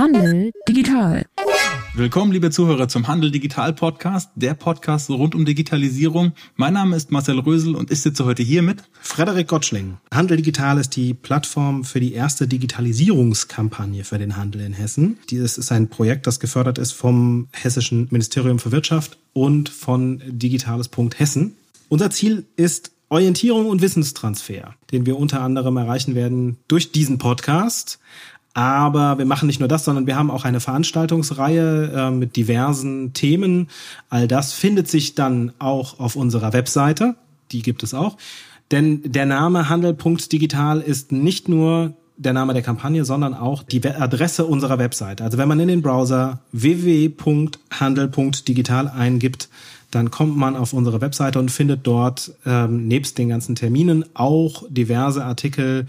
Handel digital. Willkommen, liebe Zuhörer, zum Handel Digital Podcast, der Podcast rund um Digitalisierung. Mein Name ist Marcel Rösel und ich sitze heute hier mit Frederik Gottschling. Handel Digital ist die Plattform für die erste Digitalisierungskampagne für den Handel in Hessen. Dieses ist ein Projekt, das gefördert ist vom Hessischen Ministerium für Wirtschaft und von Digitales.Hessen. Unser Ziel ist Orientierung und Wissenstransfer, den wir unter anderem erreichen werden durch diesen Podcast. Aber wir machen nicht nur das, sondern wir haben auch eine Veranstaltungsreihe äh, mit diversen Themen. All das findet sich dann auch auf unserer Webseite. Die gibt es auch. Denn der Name Handel.digital ist nicht nur der Name der Kampagne, sondern auch die Adresse unserer Webseite. Also wenn man in den Browser www.handel.digital eingibt, dann kommt man auf unsere Webseite und findet dort ähm, nebst den ganzen Terminen auch diverse Artikel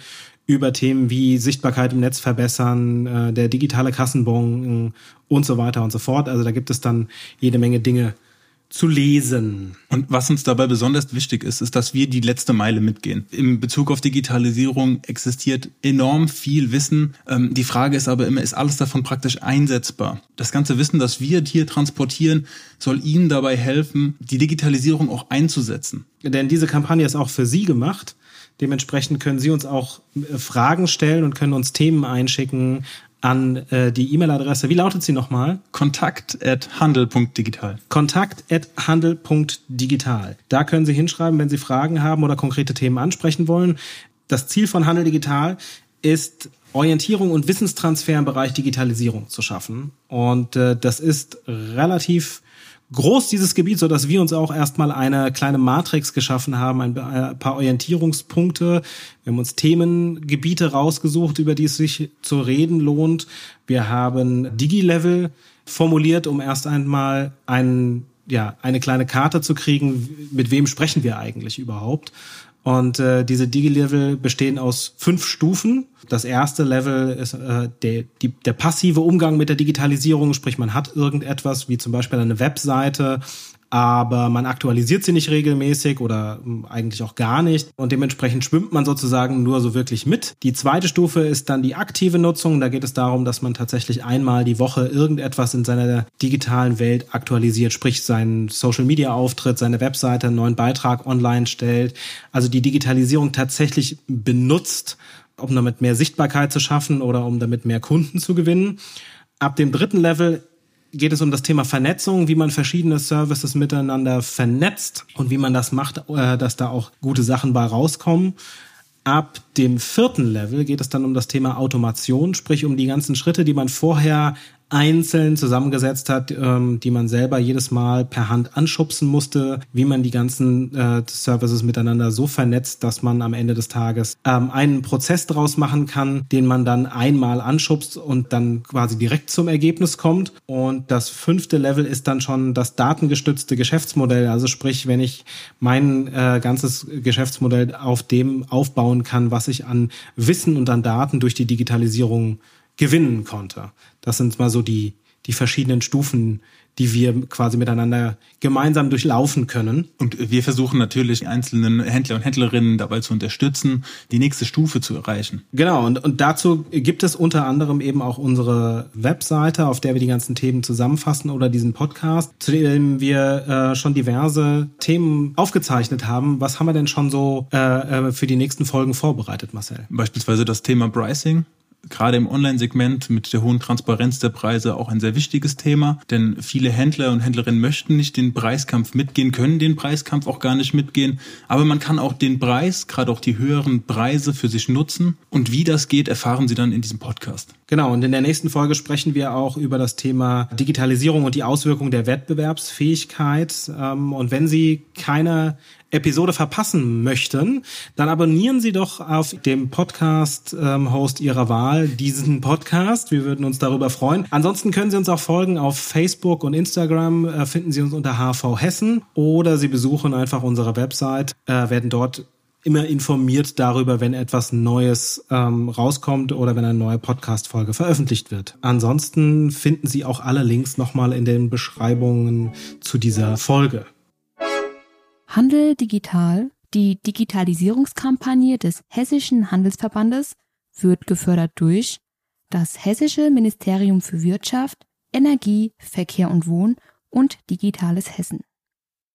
über Themen wie Sichtbarkeit im Netz verbessern, äh, der digitale Kassenbon äh, und so weiter und so fort. Also da gibt es dann jede Menge Dinge zu lesen. Und was uns dabei besonders wichtig ist, ist, dass wir die letzte Meile mitgehen. Im Bezug auf Digitalisierung existiert enorm viel Wissen. Ähm, die Frage ist aber immer, ist alles davon praktisch einsetzbar? Das ganze Wissen, das wir hier transportieren, soll Ihnen dabei helfen, die Digitalisierung auch einzusetzen. Denn diese Kampagne ist auch für Sie gemacht. Dementsprechend können Sie uns auch äh, Fragen stellen und können uns Themen einschicken an äh, die E-Mail-Adresse. Wie lautet sie nochmal? Kontakt at handel.digital. Kontakt at handel.digital. Da können Sie hinschreiben, wenn Sie Fragen haben oder konkrete Themen ansprechen wollen. Das Ziel von Handel Digital ist Orientierung und Wissenstransfer im Bereich Digitalisierung zu schaffen. Und äh, das ist relativ groß, dieses Gebiet, so dass wir uns auch erstmal eine kleine Matrix geschaffen haben, ein paar Orientierungspunkte. Wir haben uns Themengebiete rausgesucht, über die es sich zu reden lohnt. Wir haben Digi-Level formuliert, um erst einmal ein, ja, eine kleine Karte zu kriegen, mit wem sprechen wir eigentlich überhaupt. Und äh, diese Digi-Level bestehen aus fünf Stufen. Das erste Level ist äh, der, die, der passive Umgang mit der Digitalisierung, sprich man hat irgendetwas wie zum Beispiel eine Webseite, aber man aktualisiert sie nicht regelmäßig oder hm, eigentlich auch gar nicht und dementsprechend schwimmt man sozusagen nur so wirklich mit. Die zweite Stufe ist dann die aktive Nutzung. Da geht es darum, dass man tatsächlich einmal die Woche irgendetwas in seiner digitalen Welt aktualisiert, sprich seinen Social Media Auftritt, seine Webseite, einen neuen Beitrag online stellt. Also die Digitalisierung tatsächlich benutzt, um damit mehr Sichtbarkeit zu schaffen oder um damit mehr Kunden zu gewinnen. Ab dem dritten Level geht es um das Thema Vernetzung, wie man verschiedene Services miteinander vernetzt und wie man das macht, äh, dass da auch gute Sachen bei rauskommen. Ab dem vierten Level geht es dann um das Thema Automation, sprich um die ganzen Schritte, die man vorher einzeln zusammengesetzt hat, ähm, die man selber jedes Mal per Hand anschubsen musste, wie man die ganzen äh, Services miteinander so vernetzt, dass man am Ende des Tages ähm, einen Prozess daraus machen kann, den man dann einmal anschubst und dann quasi direkt zum Ergebnis kommt. Und das fünfte Level ist dann schon das datengestützte Geschäftsmodell. Also sprich, wenn ich mein äh, ganzes Geschäftsmodell auf dem aufbauen kann, was ich an Wissen und an Daten durch die Digitalisierung gewinnen konnte. Das sind mal so die, die verschiedenen Stufen, die wir quasi miteinander gemeinsam durchlaufen können. Und wir versuchen natürlich einzelnen Händler und Händlerinnen dabei zu unterstützen, die nächste Stufe zu erreichen. Genau, und, und dazu gibt es unter anderem eben auch unsere Webseite, auf der wir die ganzen Themen zusammenfassen oder diesen Podcast, zu dem wir äh, schon diverse Themen aufgezeichnet haben. Was haben wir denn schon so äh, äh für die nächsten Folgen vorbereitet, Marcel? Beispielsweise das Thema Pricing gerade im Online-Segment mit der hohen Transparenz der Preise auch ein sehr wichtiges Thema, denn viele Händler und Händlerinnen möchten nicht den Preiskampf mitgehen, können den Preiskampf auch gar nicht mitgehen, aber man kann auch den Preis, gerade auch die höheren Preise für sich nutzen und wie das geht, erfahren Sie dann in diesem Podcast. Genau, und in der nächsten Folge sprechen wir auch über das Thema Digitalisierung und die Auswirkungen der Wettbewerbsfähigkeit. Ähm, und wenn Sie keine Episode verpassen möchten, dann abonnieren Sie doch auf dem Podcast-Host ähm, Ihrer Wahl diesen Podcast. Wir würden uns darüber freuen. Ansonsten können Sie uns auch folgen auf Facebook und Instagram. Äh, finden Sie uns unter HV Hessen oder Sie besuchen einfach unsere Website, äh, werden dort immer informiert darüber, wenn etwas Neues ähm, rauskommt oder wenn eine neue Podcast-Folge veröffentlicht wird. Ansonsten finden Sie auch alle Links nochmal in den Beschreibungen zu dieser Folge. Handel digital, die Digitalisierungskampagne des Hessischen Handelsverbandes, wird gefördert durch das Hessische Ministerium für Wirtschaft, Energie, Verkehr und Wohn und Digitales Hessen.